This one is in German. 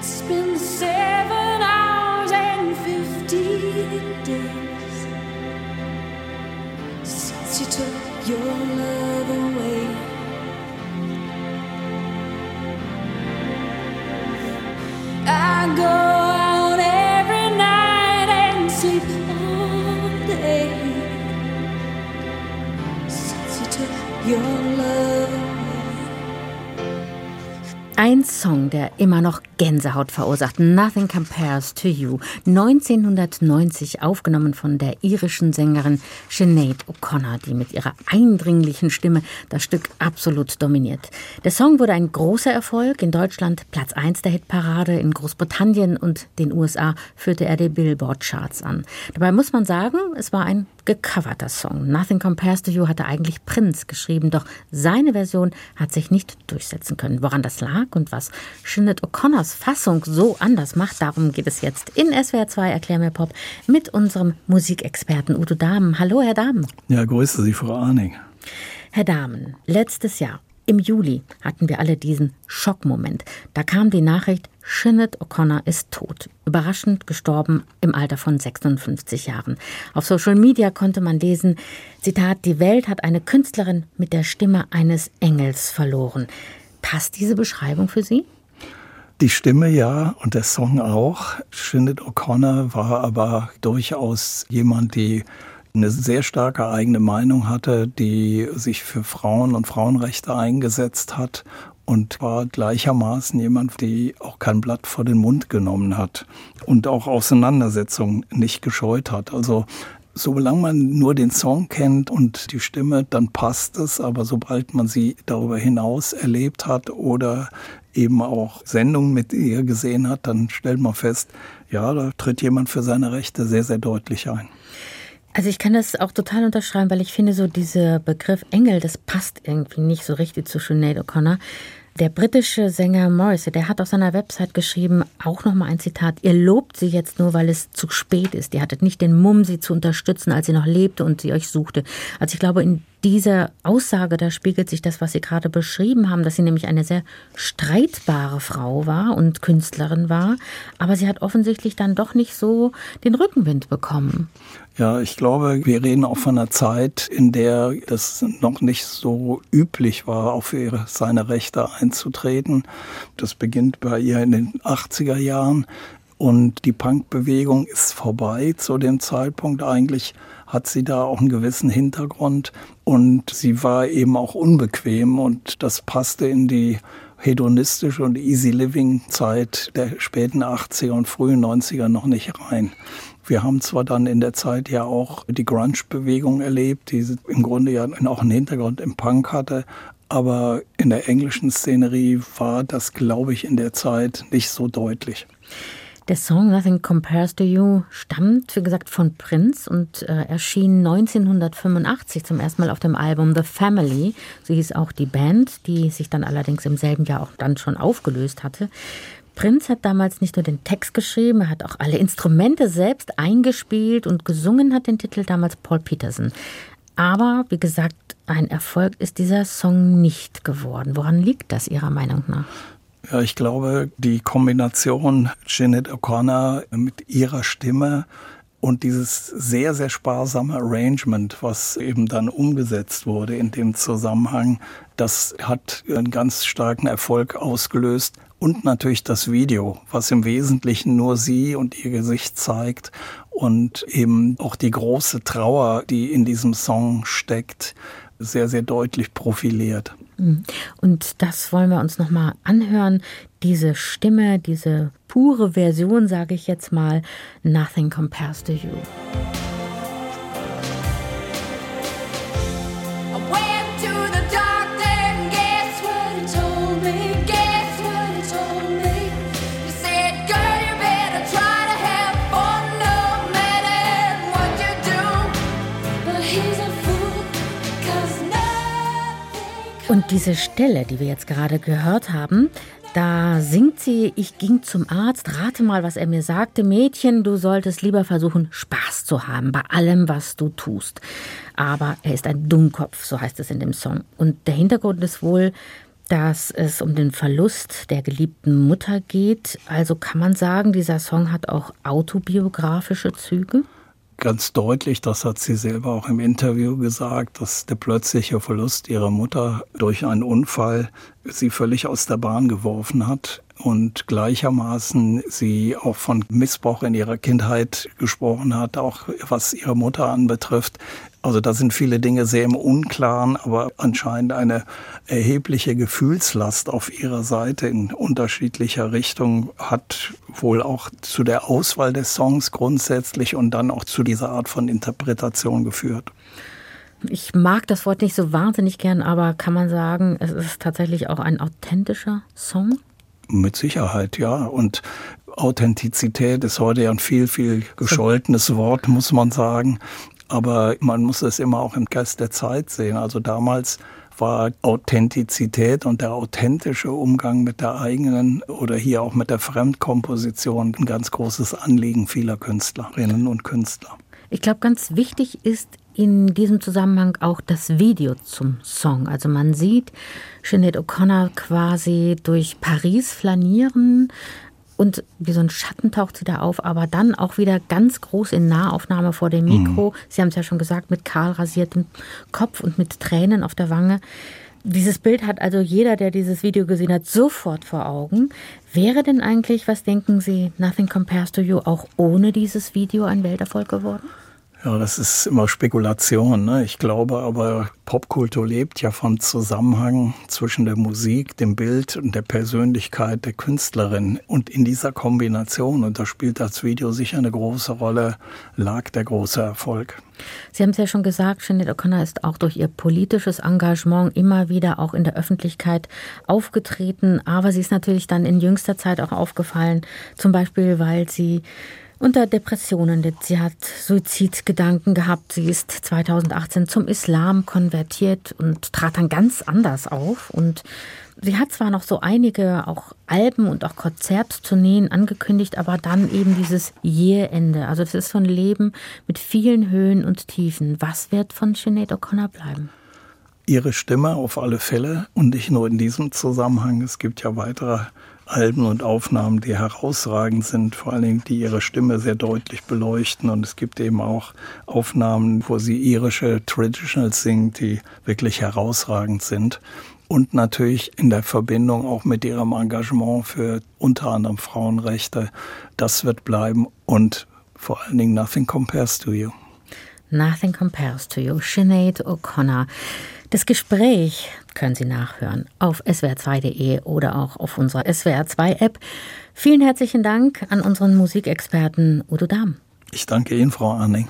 It's been seven hours and fifteen days since you took your love away. I go Ein Song, der immer noch Gänsehaut verursacht. Nothing Compares to You. 1990 aufgenommen von der irischen Sängerin Sinead O'Connor, die mit ihrer eindringlichen Stimme das Stück absolut dominiert. Der Song wurde ein großer Erfolg. In Deutschland Platz 1 der Hitparade, in Großbritannien und den USA führte er die Billboard-Charts an. Dabei muss man sagen, es war ein gecoverter Song. Nothing Compares to You hatte eigentlich Prince geschrieben, doch seine Version hat sich nicht durchsetzen können. Woran das lag und was Sinead O'Connors Fassung so anders macht, darum geht es jetzt in SWR 2 Erklär mir Pop mit unserem Musikexperten Udo Dahmen. Hallo, Herr Dahmen. Ja, grüße Sie, Frau Arning. Herr Dahmen, letztes Jahr im Juli hatten wir alle diesen Schockmoment. Da kam die Nachricht, Sinead O'Connor ist tot. Überraschend gestorben im Alter von 56 Jahren. Auf Social Media konnte man lesen, Zitat, die Welt hat eine Künstlerin mit der Stimme eines Engels verloren. Passt diese Beschreibung für Sie? Die Stimme ja und der Song auch. Sinead O'Connor war aber durchaus jemand, die eine sehr starke eigene Meinung hatte, die sich für Frauen und Frauenrechte eingesetzt hat und war gleichermaßen jemand, die auch kein Blatt vor den Mund genommen hat und auch Auseinandersetzungen nicht gescheut hat. Also solange man nur den Song kennt und die Stimme, dann passt es. Aber sobald man sie darüber hinaus erlebt hat oder eben auch Sendungen mit ihr gesehen hat, dann stellt man fest, ja, da tritt jemand für seine Rechte sehr, sehr deutlich ein. Also ich kann das auch total unterschreiben, weil ich finde so dieser Begriff Engel, das passt irgendwie nicht so richtig zu Sinead O'Connor. Der britische Sänger Morrissey, der hat auf seiner Website geschrieben, auch nochmal ein Zitat, ihr lobt sie jetzt nur, weil es zu spät ist. Ihr hattet nicht den Mumm, sie zu unterstützen, als sie noch lebte und sie euch suchte. Also ich glaube, in dieser Aussage, da spiegelt sich das, was Sie gerade beschrieben haben, dass sie nämlich eine sehr streitbare Frau war und Künstlerin war, aber sie hat offensichtlich dann doch nicht so den Rückenwind bekommen. Ja, ich glaube, wir reden auch von einer Zeit, in der das noch nicht so üblich war, auf ihre, seine Rechte einzutreten. Das beginnt bei ihr in den 80er Jahren und die Punkbewegung ist vorbei zu dem Zeitpunkt. Eigentlich hat sie da auch einen gewissen Hintergrund und sie war eben auch unbequem und das passte in die hedonistische und easy living Zeit der späten 80er und frühen 90er noch nicht rein. Wir haben zwar dann in der Zeit ja auch die Grunge-Bewegung erlebt, die im Grunde ja auch einen Hintergrund im Punk hatte, aber in der englischen Szenerie war das, glaube ich, in der Zeit nicht so deutlich. Der Song Nothing Compares to You stammt, wie gesagt, von Prince und äh, erschien 1985 zum ersten Mal auf dem Album The Family. So hieß auch die Band, die sich dann allerdings im selben Jahr auch dann schon aufgelöst hatte. Prince hat damals nicht nur den Text geschrieben, er hat auch alle Instrumente selbst eingespielt und gesungen hat den Titel damals Paul Peterson. Aber wie gesagt, ein Erfolg ist dieser Song nicht geworden. Woran liegt das Ihrer Meinung nach? Ja, ich glaube, die Kombination Jeanette O'Connor mit ihrer Stimme und dieses sehr, sehr sparsame Arrangement, was eben dann umgesetzt wurde in dem Zusammenhang, das hat einen ganz starken Erfolg ausgelöst. Und natürlich das Video, was im Wesentlichen nur sie und ihr Gesicht zeigt und eben auch die große Trauer, die in diesem Song steckt, sehr, sehr deutlich profiliert. Mhm. Und das wollen wir uns nochmal anhören. Diese Stimme, diese pure Version, sage ich jetzt mal, Nothing Compares to You. Und diese Stelle, die wir jetzt gerade gehört haben, da singt sie, ich ging zum Arzt, rate mal, was er mir sagte, Mädchen, du solltest lieber versuchen, Spaß zu haben bei allem, was du tust. Aber er ist ein Dummkopf, so heißt es in dem Song. Und der Hintergrund ist wohl, dass es um den Verlust der geliebten Mutter geht. Also kann man sagen, dieser Song hat auch autobiografische Züge? Ganz deutlich, das hat sie selber auch im Interview gesagt, dass der plötzliche Verlust ihrer Mutter durch einen Unfall sie völlig aus der Bahn geworfen hat und gleichermaßen sie auch von Missbrauch in ihrer Kindheit gesprochen hat, auch was ihre Mutter anbetrifft. Also da sind viele Dinge sehr im Unklaren, aber anscheinend eine erhebliche Gefühlslast auf ihrer Seite in unterschiedlicher Richtung hat wohl auch zu der Auswahl des Songs grundsätzlich und dann auch zu dieser Art von Interpretation geführt. Ich mag das Wort nicht so wahnsinnig gern, aber kann man sagen, es ist tatsächlich auch ein authentischer Song? Mit Sicherheit, ja. Und Authentizität ist heute ja ein viel, viel gescholtenes Wort, muss man sagen. Aber man muss es immer auch im Geist der Zeit sehen. Also damals war Authentizität und der authentische Umgang mit der eigenen oder hier auch mit der Fremdkomposition ein ganz großes Anliegen vieler Künstlerinnen und Künstler. Ich glaube, ganz wichtig ist in diesem Zusammenhang auch das Video zum Song. Also man sieht Sinead O'Connor quasi durch Paris flanieren und wie so ein Schatten taucht sie da auf, aber dann auch wieder ganz groß in Nahaufnahme vor dem Mikro. Mhm. Sie haben es ja schon gesagt, mit kahl rasiertem Kopf und mit Tränen auf der Wange. Dieses Bild hat also jeder, der dieses Video gesehen hat, sofort vor Augen. Wäre denn eigentlich, was denken Sie, Nothing Compares to You auch ohne dieses Video ein Welterfolg geworden? Ja, das ist immer Spekulation. Ne? Ich glaube aber, Popkultur lebt ja vom Zusammenhang zwischen der Musik, dem Bild und der Persönlichkeit der Künstlerin. Und in dieser Kombination, und da spielt das Video sicher eine große Rolle, lag der große Erfolg. Sie haben es ja schon gesagt, Sinead O'Connor ist auch durch ihr politisches Engagement immer wieder auch in der Öffentlichkeit aufgetreten. Aber sie ist natürlich dann in jüngster Zeit auch aufgefallen, zum Beispiel, weil sie unter Depressionen litt. Sie hat Suizidgedanken gehabt. Sie ist 2018 zum Islam konvertiert und trat dann ganz anders auf. Und sie hat zwar noch so einige auch Alben und auch Konzerttourneen angekündigt, aber dann eben dieses Jährende. Also das ist so ein Leben mit vielen Höhen und Tiefen. Was wird von Sinead O'Connor bleiben? Ihre Stimme auf alle Fälle und nicht nur in diesem Zusammenhang. Es gibt ja weitere Alben und Aufnahmen, die herausragend sind, vor allen Dingen, die ihre Stimme sehr deutlich beleuchten. Und es gibt eben auch Aufnahmen, wo sie irische Traditionals singt, die wirklich herausragend sind. Und natürlich in der Verbindung auch mit ihrem Engagement für unter anderem Frauenrechte. Das wird bleiben und vor allen Dingen Nothing Compares to You. Nothing Compares to You, Sinead O'Connor. Das Gespräch können Sie nachhören auf swr2.de oder auch auf unserer SWR2-App. Vielen herzlichen Dank an unseren Musikexperten Udo Dahm. Ich danke Ihnen, Frau Arning.